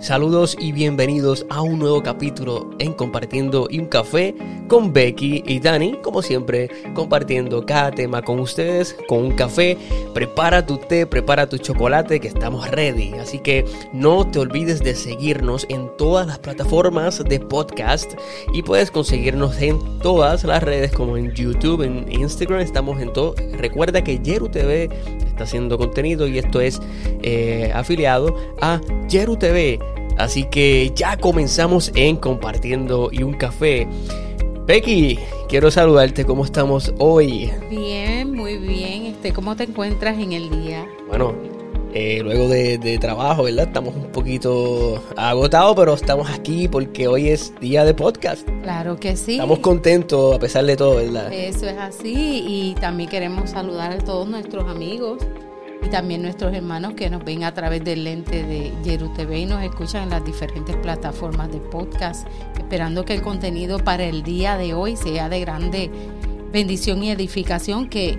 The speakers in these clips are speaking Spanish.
Saludos y bienvenidos a un nuevo capítulo en Compartiendo un Café con Becky y Dani, como siempre, compartiendo cada tema con ustedes con un café. Prepara tu té, prepara tu chocolate, que estamos ready. Así que no te olvides de seguirnos en todas las plataformas de podcast y puedes conseguirnos en todas las redes, como en YouTube, en Instagram, estamos en todo. Recuerda que Yeru TV está haciendo contenido y esto es eh, afiliado a Yeru TV. Así que ya comenzamos en compartiendo y un café. Becky, quiero saludarte, ¿cómo estamos hoy? Bien, muy bien. Este, ¿Cómo te encuentras en el día? Bueno, eh, luego de, trabajo, ¿verdad? Estamos un poquito agotados, pero estamos aquí porque hoy es día de podcast. Claro que sí. Estamos contentos a pesar de todo, ¿verdad? Eso es así y también queremos saludar a todos nuestros amigos y también nuestros hermanos que nos ven a través del lente de Yeru TV y nos escuchan en las diferentes plataformas de podcast, esperando que el contenido para el día de hoy sea de grande bendición y edificación que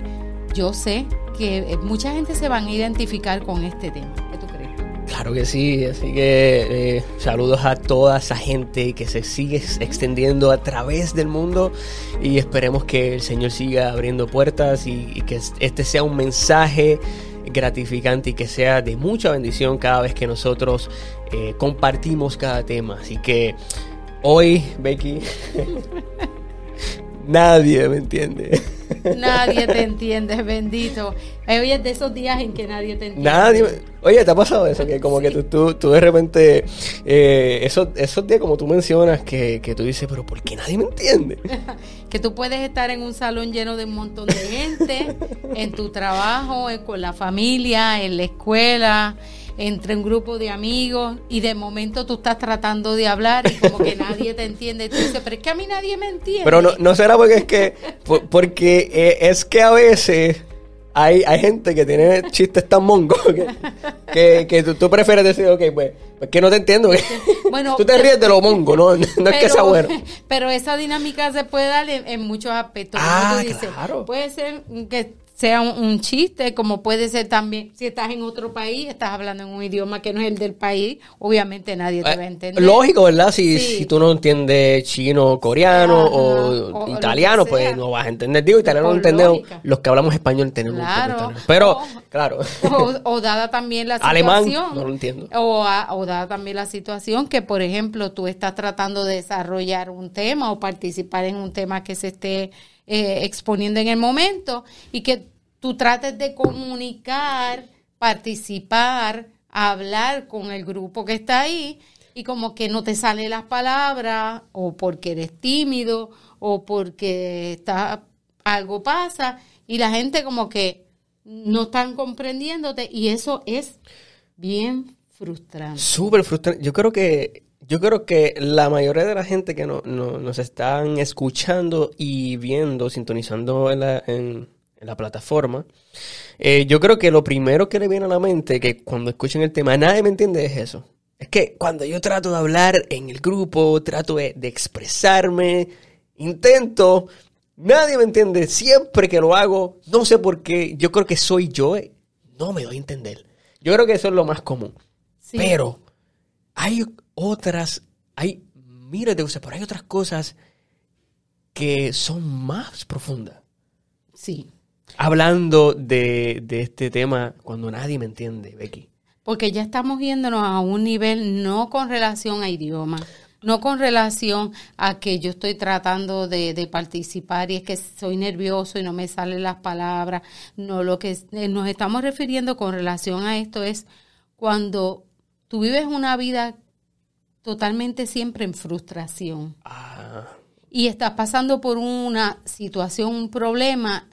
yo sé que mucha gente se van a identificar con este tema. ¿Qué tú crees? Claro que sí, así que eh, saludos a toda esa gente que se sigue extendiendo a través del mundo y esperemos que el Señor siga abriendo puertas y que este sea un mensaje gratificante y que sea de mucha bendición cada vez que nosotros eh, compartimos cada tema. Así que hoy, Becky, nadie me entiende. Nadie te entiende, bendito. Hoy es de esos días en que nadie te entiende. Nadie. Oye, ¿te ha pasado eso? Que como que tú, tú, de repente, eh, esos, esos días como tú mencionas, que, que tú dices, pero ¿por qué nadie me entiende? que tú puedes estar en un salón lleno de un montón de gente, en tu trabajo, con la familia, en la escuela entre un grupo de amigos y de momento tú estás tratando de hablar y como que nadie te entiende. Y tú dices, pero es que a mí nadie me entiende. Pero no, no será porque es que, porque eh, es que a veces hay, hay gente que tiene chistes tan mongos que, que, tú, prefieres decir, ok, pues, pues que no te entiendo. Bueno, tú te ríes de lo mongo, ¿no? No es que sea bueno. Pero esa dinámica se puede dar en, muchos aspectos. Ah, claro. Puede ser que sea un, chiste, como puede ser también, si estás en otro país, estás hablando en un idioma que no es el del país, obviamente nadie te va a entender. Lógico, ¿verdad? Si, si tú no entiendes chino, coreano o, italiano, pues no vas a entender. Digo, italiano no entendemos, los que hablamos español entendemos claro. Pero, claro. O, dada también la situación. Alemán, no lo entiendo. O, o dada también la situación que, por ejemplo, tú estás tratando de desarrollar un tema o participar en un tema que se esté eh, exponiendo en el momento y que tú trates de comunicar, participar, hablar con el grupo que está ahí y como que no te salen las palabras o porque eres tímido o porque está, algo pasa y la gente como que no están comprendiéndote y eso es bien frustrante. Súper frustrante. Yo creo que yo creo que la mayoría de la gente que no, nos están escuchando y viendo, sintonizando en la, en, en la plataforma. Eh, yo creo que lo primero que le viene a la mente, que cuando escuchen el tema, nadie me entiende, es eso. Es que cuando yo trato de hablar en el grupo, trato de, expresarme, intento, nadie me entiende. Siempre que lo hago, no sé por qué, yo creo que soy yo, eh, no me doy a entender. Yo creo que eso es lo más común. Pero hay otras, hay miles de cosas, pero hay otras cosas que son más profundas. Sí hablando de, este tema cuando nadie me entiende, Becky? Porque ya estamos yéndonos a un nivel no con relación a idioma, no con relación a que yo estoy tratando de, de, participar y es que soy nervioso y no me salen las palabras. No, lo que eh, nos estamos refiriendo con relación a esto es cuando tú vives una vida totalmente siempre en frustración. Ah. Y estás pasando por una situación, un problema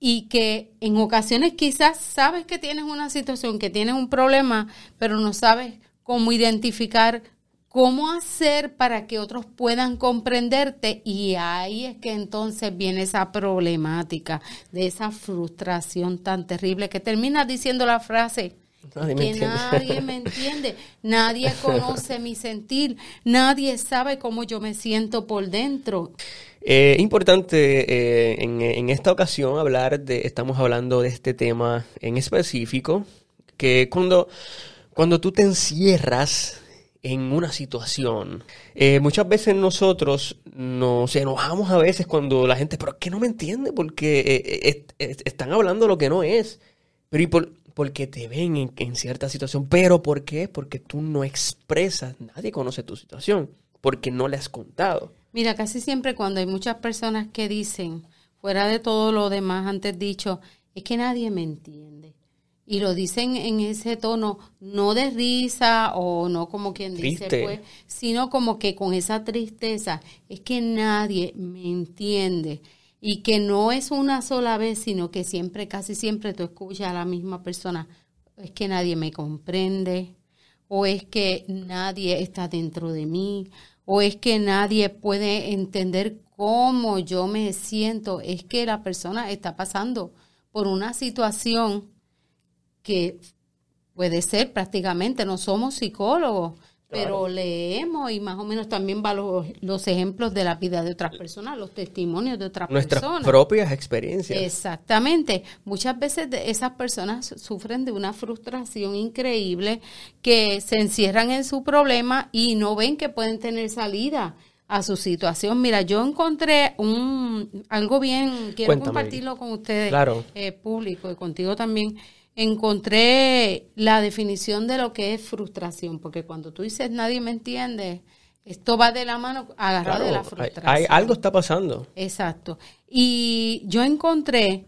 y que en ocasiones quizás sabes que tienes una situación, que tienes un problema, pero no sabes cómo identificar cómo hacer para que otros puedan comprenderte y ahí es que entonces viene esa problemática de esa frustración tan terrible que termina diciendo la frase Nadie que nadie me entiende, nadie conoce mi sentir, nadie sabe cómo yo me siento por dentro. Es eh, importante eh, en, esta ocasión hablar de, estamos hablando de este tema en específico, que cuando, cuando tú te encierras en una situación. Eh, muchas veces nosotros nos enojamos a veces cuando la gente, pero es que no me entiende porque eh, eh, están hablando lo que no es. Pero y por, porque te ven en, en, cierta situación. ¿Pero por qué? Porque tú no expresas, nadie conoce tu situación, porque no le has contado. Mira, casi siempre cuando hay muchas personas que dicen, fuera de todo lo demás antes dicho, es que nadie me entiende y lo dicen en ese tono, no de risa o no como quien dice, pues, sino como que con esa tristeza, es que nadie me entiende y que no es una sola vez, sino que siempre, casi siempre tú escuchas a la misma persona, es que nadie me comprende, o es que nadie está dentro de mí, o es que nadie puede entender cómo yo me siento, es que la persona está pasando por una situación que puede ser prácticamente, no somos psicólogos, pero leemos y más o menos también va los, ejemplos de la vida de otras personas, los testimonios de otras Nuestras personas. Nuestras propias experiencias. Exactamente. Muchas veces esas personas sufren de una frustración increíble que se encierran en su problema y no ven que pueden tener salida a su situación. Mira, yo encontré un algo bien, quiero compartirlo con ustedes, claro. eh, público, y contigo también encontré la definición de lo que es frustración, porque cuando tú dices nadie me entiende, esto va de la mano agarrado de la frustración. Hay, algo está pasando. Exacto. Y yo encontré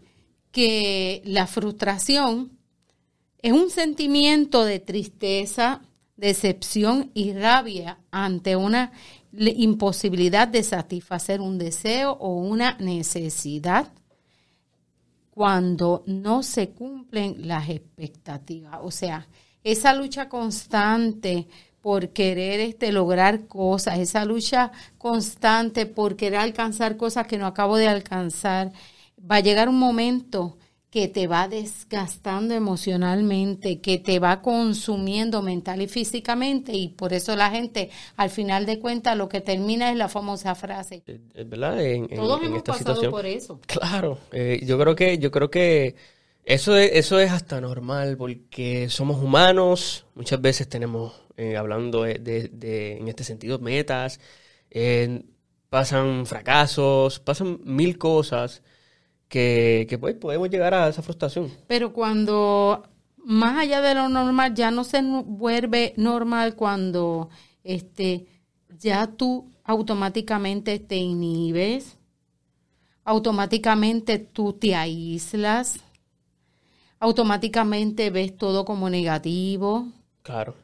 que la frustración es un sentimiento de tristeza, decepción y rabia ante una imposibilidad de satisfacer un deseo o una necesidad cuando no se cumplen las expectativas. O sea, esa lucha constante por querer este, lograr cosas, esa lucha constante por querer alcanzar cosas que no acabo de alcanzar, va a llegar un momento que te va desgastando emocionalmente, que te va consumiendo mental y físicamente y por eso la gente al final de cuentas lo que termina es la famosa frase. Eh, eh, ¿Verdad? En, Todos hemos pasado por eso. Claro, eh, yo creo que yo creo que eso es, eso es hasta normal porque somos humanos, muchas veces tenemos hablando de, de, en este sentido metas, pasan fracasos, pasan mil cosas que, pues podemos llegar a esa frustración. Pero cuando más allá de lo normal, ya no se vuelve normal cuando este ya tú automáticamente te inhibes, automáticamente tú te aíslas, automáticamente ves todo como negativo. Claro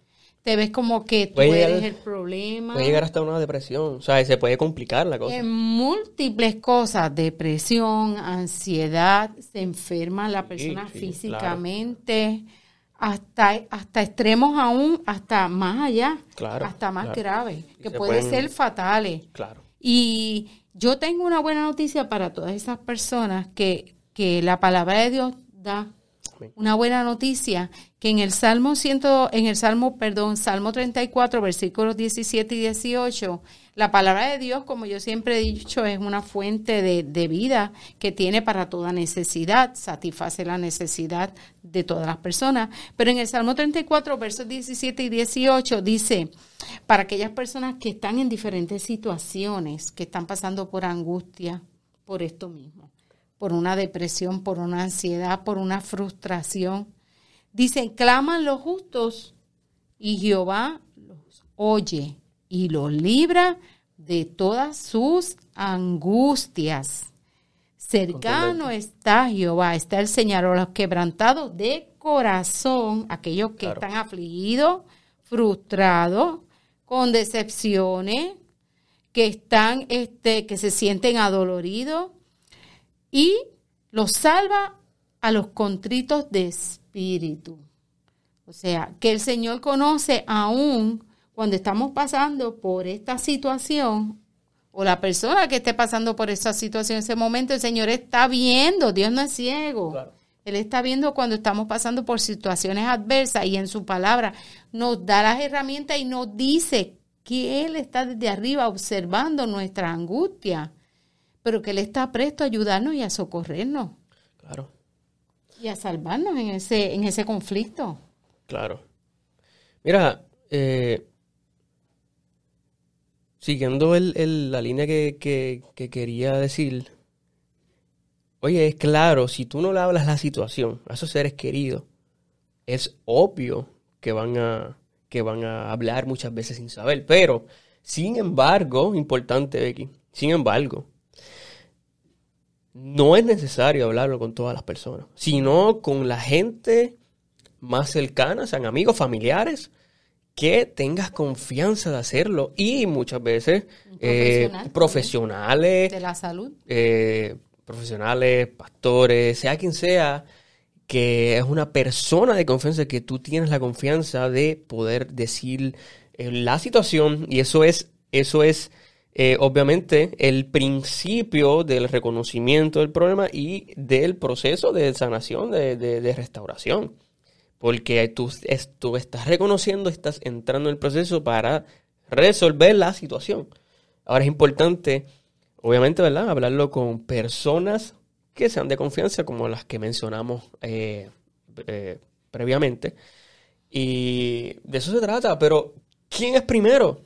te ves como que tú eres el problema. Puede llegar hasta una depresión, o sea, se puede complicar la cosa. En múltiples cosas, depresión, ansiedad, se enferma la persona físicamente, hasta, hasta extremos aún, hasta más allá, hasta más grave, que puede ser fatales. Claro. Y yo tengo una buena noticia para todas esas personas que, que la palabra de Dios da una buena noticia que en el Salmo ciento, en el Salmo, perdón, Salmo 34, versículos 17 y 18, la palabra de Dios, como yo siempre he dicho, es una fuente de, de vida que tiene para toda necesidad, satisface la necesidad de todas las personas. Pero en el Salmo 34, versos 17 y 18 dice, para aquellas personas que están en diferentes situaciones, que están pasando por angustia, por esto mismo por una depresión, por una ansiedad, por una frustración. Dicen, claman los justos y Jehová los oye y los libra de todas sus angustias. Cercano está Jehová, está el Señor a los quebrantados de corazón, aquellos que están afligidos, frustrados, con decepciones, que están, este, que se sienten adoloridos, y los salva a los contritos de espíritu. O sea, que el Señor conoce aún cuando estamos pasando por esta situación o la persona que esté pasando por esa situación en ese momento, el Señor está viendo, Dios no es ciego. Él está viendo cuando estamos pasando por situaciones adversas y en su palabra nos da las herramientas y nos dice que Él está desde arriba observando nuestra angustia pero que Él está presto a ayudarnos y a socorrernos. Claro. Y a salvarnos en ese, en ese conflicto. Claro. Mira, eh, siguiendo el, la línea que, que, quería decir, oye, es claro, si tú no le hablas la situación a esos seres queridos, es obvio que van a, que van a hablar muchas veces sin saber. Pero, sin embargo, importante, Becky, sin embargo, no es necesario hablarlo con todas las personas, sino con la gente más cercana, sean amigos, familiares, que tengas confianza de hacerlo y muchas veces eh, profesionales de la salud, eh, profesionales, pastores, sea quien sea, que es una persona de confianza que tú tienes la confianza de poder decir eh, la situación y eso es eso es obviamente el principio del reconocimiento del problema y del proceso de sanación, de restauración porque tú, estás reconociendo, estás entrando en el proceso para resolver la situación. Ahora es importante, obviamente, ¿verdad? Hablarlo con personas que sean de confianza, como las que mencionamos eh, eh, previamente. Y de eso se trata, pero ¿quién es primero?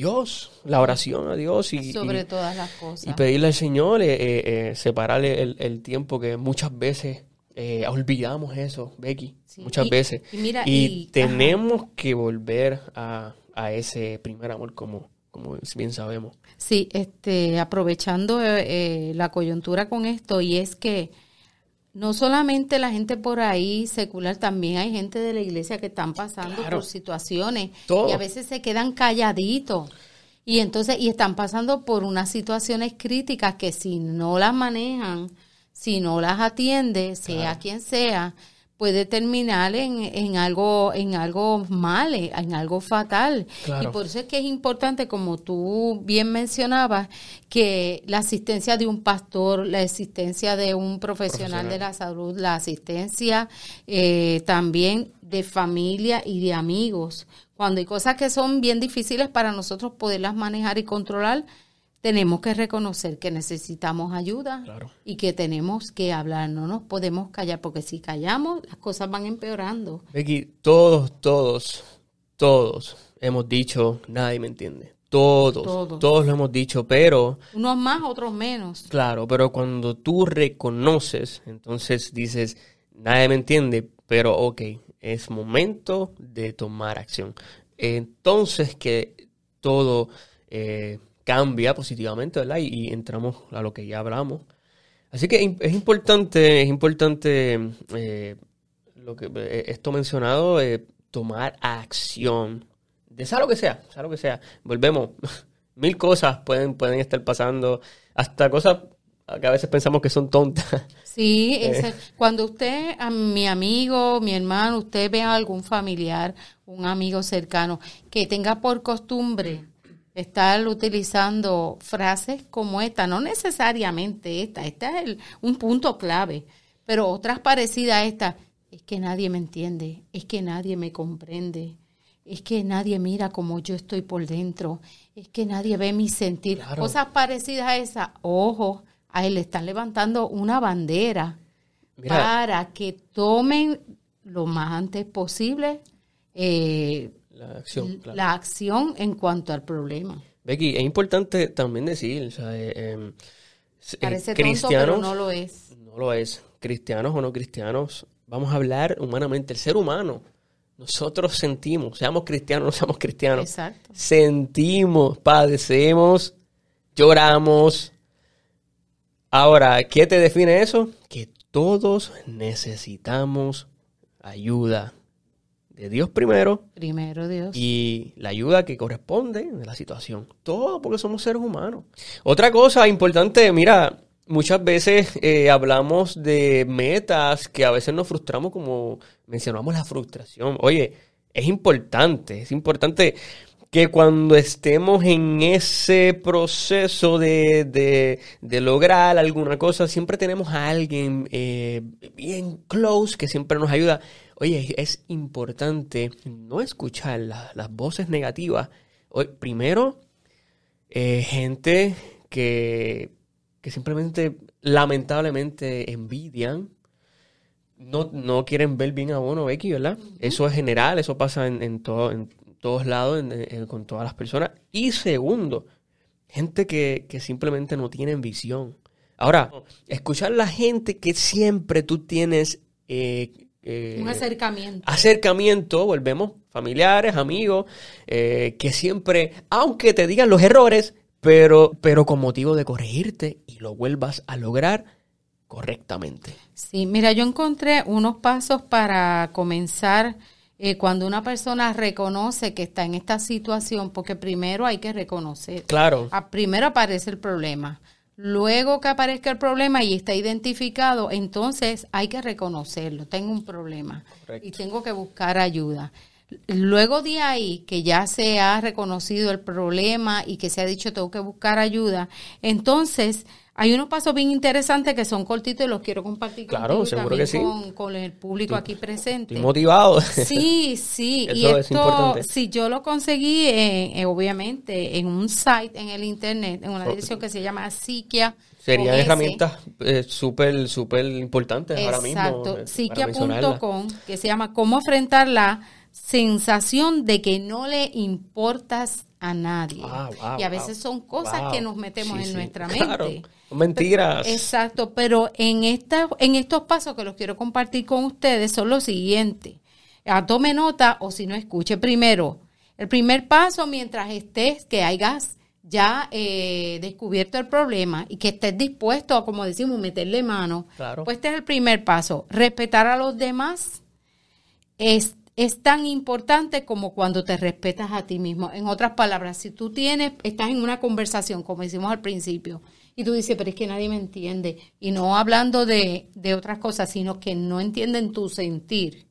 Dios, la oración a Dios y, sobre todas las cosas. Y pedirle al Señor eh, separarle el, el, tiempo que muchas veces eh, olvidamos eso, Becky, muchas veces. Y, tenemos que volver a, ese primer amor como, como bien sabemos. Sí, este, aprovechando eh, la coyuntura con esto, y es que no solamente la gente por ahí secular, también hay gente de la iglesia que están pasando por situaciones y a veces se quedan calladitos. Y entonces, y están pasando por unas situaciones críticas que si no las manejan, si no las atiende, sea quien sea, puede terminar en, algo en algo mal, en algo fatal. Y por eso es que es importante, como tú bien mencionabas, que la asistencia de un pastor, la asistencia de un profesional, de la salud, la asistencia eh, también de familia y de amigos. Cuando hay cosas que son bien difíciles para nosotros poderlas manejar y controlar, tenemos que reconocer que necesitamos ayuda y que tenemos que hablar, no nos podemos callar, porque si callamos, las cosas van empeorando. Becky, todos, todos, todos hemos dicho, nadie me entiende. Todos, todos, todos lo hemos dicho, pero... Unos más, otros menos. Claro, pero cuando tú reconoces, entonces dices, nadie me entiende, pero ok, es momento de tomar acción. Entonces que todo... Eh, cambia positivamente, ¿verdad? Y, entramos a lo que ya hablamos. Así que es importante, es importante eh, lo que eh, esto mencionado, eh, tomar acción. De sea lo que sea, sea lo que sea. Volvemos. Mil cosas pueden, pueden estar pasando, hasta cosas que a veces pensamos que son tontas. Sí, cuando usted, a mi amigo, mi hermano, usted ve a algún familiar, un amigo cercano, que tenga por costumbre estar utilizando frases como esta, no necesariamente esta, esta es un punto clave, pero otras parecidas a esta, es que nadie me entiende, es que nadie me comprende, es que nadie mira como yo estoy por dentro, es que nadie ve mi sentir, cosas parecidas a esa, ojo, a él le están levantando una bandera para que tomen lo más antes posible eh, la acción, la acción en cuanto al problema. Becky, es importante también decir, o sea, eh, em, eh, Parece cristianos, pero no lo es. No lo es. Cristianos o no cristianos, vamos a hablar humanamente. El ser humano, nosotros sentimos, seamos cristianos o no seamos cristianos, Exacto. sentimos, padecemos, lloramos. Ahora, ¿qué te define eso? Que todos necesitamos ayuda de Dios primero. Primero Dios. Y la ayuda que corresponde de la situación. Todo porque somos seres humanos. Otra cosa importante, mira, muchas veces eh, hablamos de metas que a veces nos frustramos como mencionamos la frustración. Oye, es importante, es importante que cuando estemos en ese proceso de, de, lograr alguna cosa, siempre tenemos a alguien eh, bien close que siempre nos ayuda. Oye, es importante no escuchar las voces negativas. primero, eh, gente que, que simplemente, lamentablemente, envidian. No, no quieren ver bien a uno, Becky, ¿verdad? Eso es general, eso pasa en, en, todo, en todos lados, con todas las personas. Y segundo, gente que, simplemente no tienen visión. Ahora, escuchar a la gente que siempre tú tienes... Eh, eh, un acercamiento. Acercamiento, volvemos, familiares, amigos, eh, que siempre, aunque te digan los errores, pero, pero con motivo de corregirte y lo vuelvas a lograr correctamente. Sí, mira, yo encontré unos pasos para comenzar eh, cuando una persona reconoce que está en esta situación, porque primero hay que reconocer. Claro. primero aparece el problema. Luego que aparezca el problema y está identificado, entonces hay que reconocerlo. Tengo un problema y tengo que buscar ayuda. Luego de ahí, que ya se ha reconocido el problema y que se ha dicho tengo que buscar ayuda, entonces hay unos pasos bien interesantes que son cortitos y los quiero compartir claro, seguro que sí. con, el público aquí presente. Estoy motivado. Sí, sí. y esto, si yo lo conseguí, obviamente, en un site en el internet, en una dirección que se llama Psiquia. Serían herramientas eh, súper, súper importantes ahora mismo. Exacto. Eh, Psiquia.com, que se llama Cómo enfrentar la sensación de que no le importas a nadie. y a veces son cosas que nos metemos en nuestra mente. Mentiras. exacto, pero en, esta, en estos pasos que los quiero compartir con ustedes son los siguientes. A tome nota o si no escuche primero. El primer paso mientras estés, que hayas ya eh, descubierto el problema y que estés dispuesto a, como decimos, meterle mano, pues este es el primer paso. Respetar a los demás es es tan importante como cuando te respetas a ti mismo. En otras palabras, si tú tienes, estás en una conversación, como decimos al principio, y tú dices, pero es que nadie me entiende, y no hablando de, de otras cosas, sino que no entienden tu sentir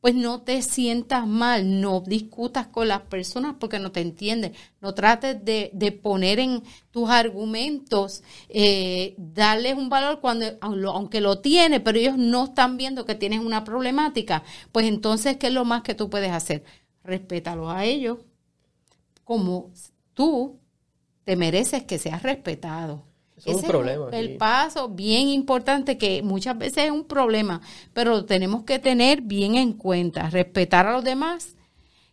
pues no te sientas mal, no discutas con las personas porque no te entienden, no trates de, poner en tus argumentos, eh, darles un valor cuando, aunque lo tiene, pero ellos no están viendo que tienes una problemática, pues entonces, ¿qué es lo más que tú puedes hacer? Respétalos a ellos como tú te mereces que seas respetado es un problema. el paso bien importante que muchas veces es un problema, pero lo tenemos que tener bien en cuenta, respetar a los demás,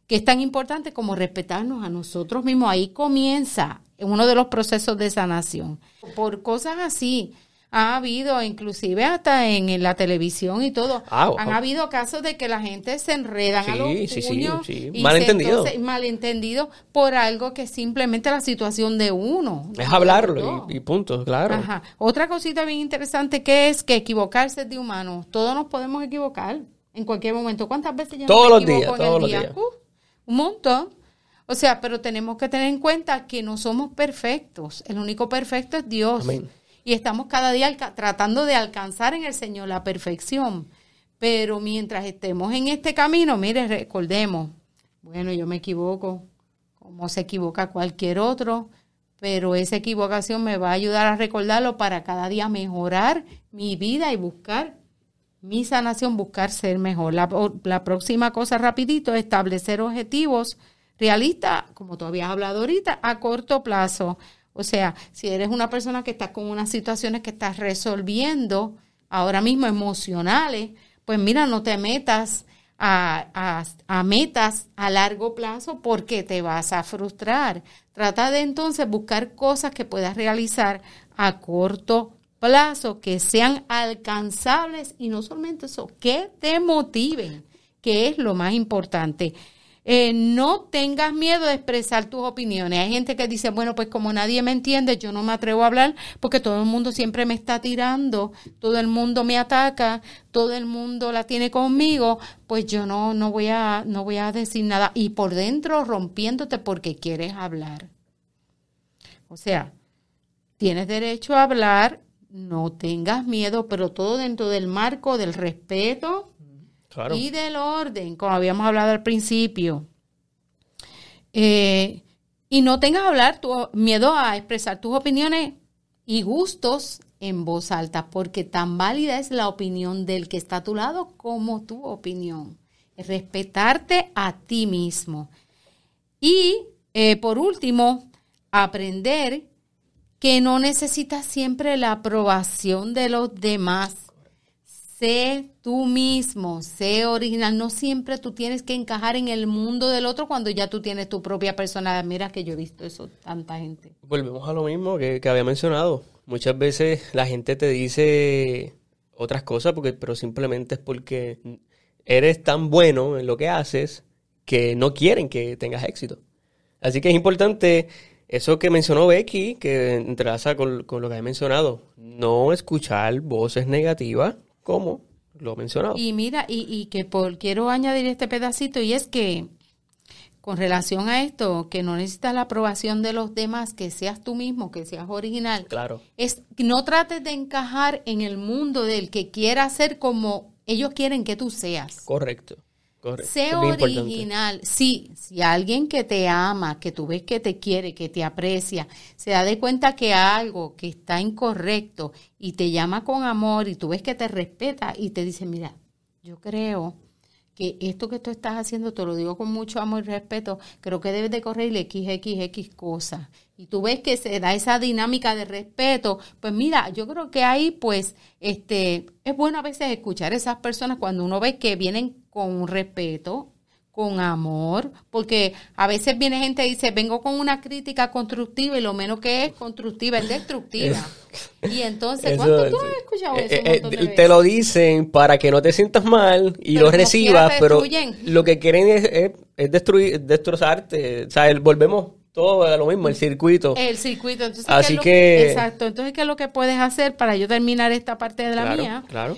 que es tan importante como respetarnos a nosotros mismos. Ahí comienza uno de los procesos de sanación. Por cosas así, ha habido, inclusive hasta en, la televisión y todo, ah, han habido casos de que la gente se enredan a los puños y malentendido. malentendido por algo que es simplemente la situación de uno. Es hablarlo y, punto, claro. Otra cosita bien interesante que es que equivocarse es de humano. Todos nos podemos equivocar en cualquier momento. ¿Cuántas veces ya todos los días, todos los días. Uh, un montón. O sea, pero tenemos que tener en cuenta que no somos perfectos. El único perfecto es Dios. Amén y estamos cada día tratando de alcanzar en el Señor la perfección. Pero mientras estemos en este camino, mire, recordemos, bueno, yo me equivoco, como se equivoca cualquier otro, pero esa equivocación me va a ayudar a recordarlo para cada día mejorar mi vida y buscar mi sanación, buscar ser mejor. La, la próxima cosa rapidito, establecer objetivos realistas, como tú habías hablado ahorita, a corto plazo. O sea, si eres una persona que está con unas situaciones que estás resolviendo ahora mismo emocionales, pues mira, no te metas a, a, metas a largo plazo porque te vas a frustrar. Trata de entonces buscar cosas que puedas realizar a corto plazo, que sean alcanzables y no solamente eso, que te motiven, que es lo más importante. Eh, no tengas miedo de expresar tus opiniones. Hay gente que dice, bueno, pues como nadie me entiende, yo no me atrevo a hablar porque todo el mundo siempre me está tirando, todo el mundo me ataca, todo el mundo la tiene conmigo, pues yo no, no voy a, no voy a decir nada. Y por dentro rompiéndote porque quieres hablar. O sea, tienes derecho a hablar, no tengas miedo, pero todo dentro del marco del respeto, y del orden, como habíamos hablado al principio. Eh, y no tengas hablar miedo a expresar tus opiniones y gustos en voz alta, porque tan válida es la opinión del que está a tu lado como tu opinión. Respetarte a ti mismo. Y eh, por último, aprender que no necesitas siempre la aprobación de los demás. Sé tú mismo, sé original. No siempre tú tienes que encajar en el mundo del otro cuando ya tú tienes tu propia personalidad. Mira que yo he visto eso, tanta gente. Volvemos a lo mismo que, había mencionado. Muchas veces la gente te dice otras cosas, porque, pero simplemente es porque eres tan bueno en lo que haces que no quieren que tengas éxito. Así que es importante eso que mencionó Becky, que entrelaza con, con lo que he mencionado, no escuchar voces negativas como lo mencionado. Y mira, y, y que por, quiero añadir este pedacito, y es que con relación a esto, que no necesitas la aprobación de los demás, que seas tú mismo, que seas original. Claro. Es, no trates de encajar en el mundo del que quiera ser como ellos quieren que tú seas. Correcto. Sé original. Sí, si alguien que te ama, que tú ves que te quiere, que te aprecia, se da de cuenta que algo que está incorrecto y te llama con amor y tú ves que te respeta y te dice, mira, yo creo que esto que tú estás haciendo, te lo digo con mucho amor y respeto, creo que debes de correr XXX cosas. Y tú ves que se da esa dinámica de respeto, pues mira, yo creo que ahí pues este es bueno a veces escuchar a esas personas cuando uno ve que vienen con respeto, con amor, porque a veces viene gente y dice, vengo con una crítica constructiva y lo menos que es constructiva es destructiva. y entonces, ¿cuánto tú has escuchado eso? Eh, eh, te lo dicen para que no te sientas mal y lo recibas, pero lo que quieren es, destruir, destrozarte. O sea, volvemos todo a lo mismo, el circuito. El circuito. Entonces, Así que... Exacto. Entonces, ¿qué es lo que puedes hacer para yo terminar esta parte de la mía? Claro.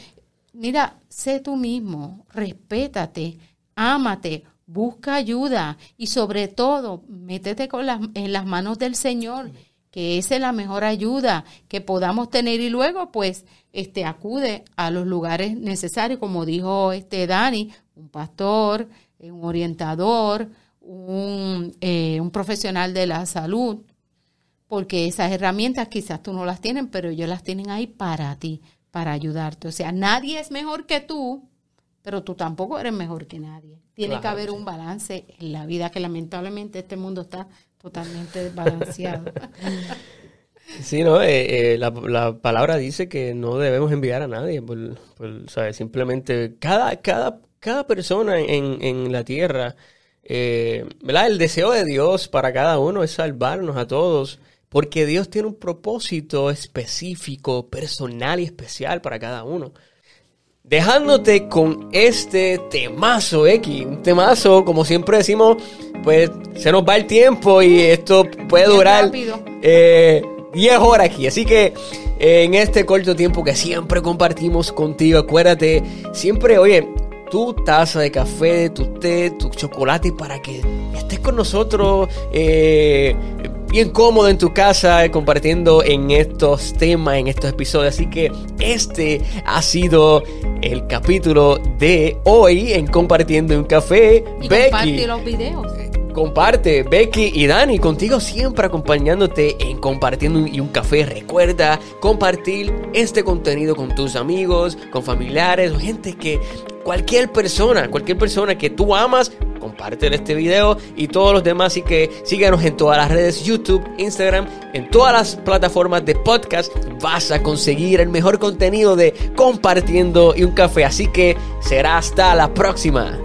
Mira, sé tú mismo, respétate, ámate, busca ayuda y sobre todo, métete con en las manos del Señor, que esa es la mejor ayuda que podamos tener. Y luego pues este acude a los lugares necesarios, como dijo este Dani, un pastor, eh, un orientador, un, eh, un profesional de la salud, porque esas herramientas quizás tú no las tienes, pero ellos las tienen ahí para ti para ayudarte. O sea, nadie es mejor que tú, pero tú tampoco eres mejor que nadie. Tiene que haber un balance en la vida, que lamentablemente este mundo está totalmente desbalanceado. Sí, no, eh, eh, la, palabra dice que no debemos enviar a nadie, por, simplemente cada, cada, cada persona en, en la tierra, eh, ¿verdad? El deseo de Dios para cada uno es salvarnos a todos porque Dios tiene un propósito específico, personal y especial para cada uno. Dejándote con este temazo X, un temazo, como siempre decimos, pues se nos va el tiempo y esto puede durar eh, 10 horas aquí. Así que eh, en este corto tiempo que siempre compartimos contigo, acuérdate, siempre, oye, tu taza de café, tu té, tu chocolate para que estés con nosotros eh, bien cómodo en tu casa eh, compartiendo en estos temas, en estos episodios. Así que este ha sido el capítulo de hoy en Compartiendo un Café. Y Becky. los videos comparte Becky y Dani contigo siempre acompañándote en compartiendo y un café. Recuerda compartir este contenido con tus amigos, con familiares o gente que cualquier persona, cualquier persona que tú amas, comparte este video y todos los demás. Así que síganos en todas las redes, YouTube, Instagram, en todas las plataformas de podcast. Vas a conseguir el mejor contenido de compartiendo y un café. Así que será hasta la próxima.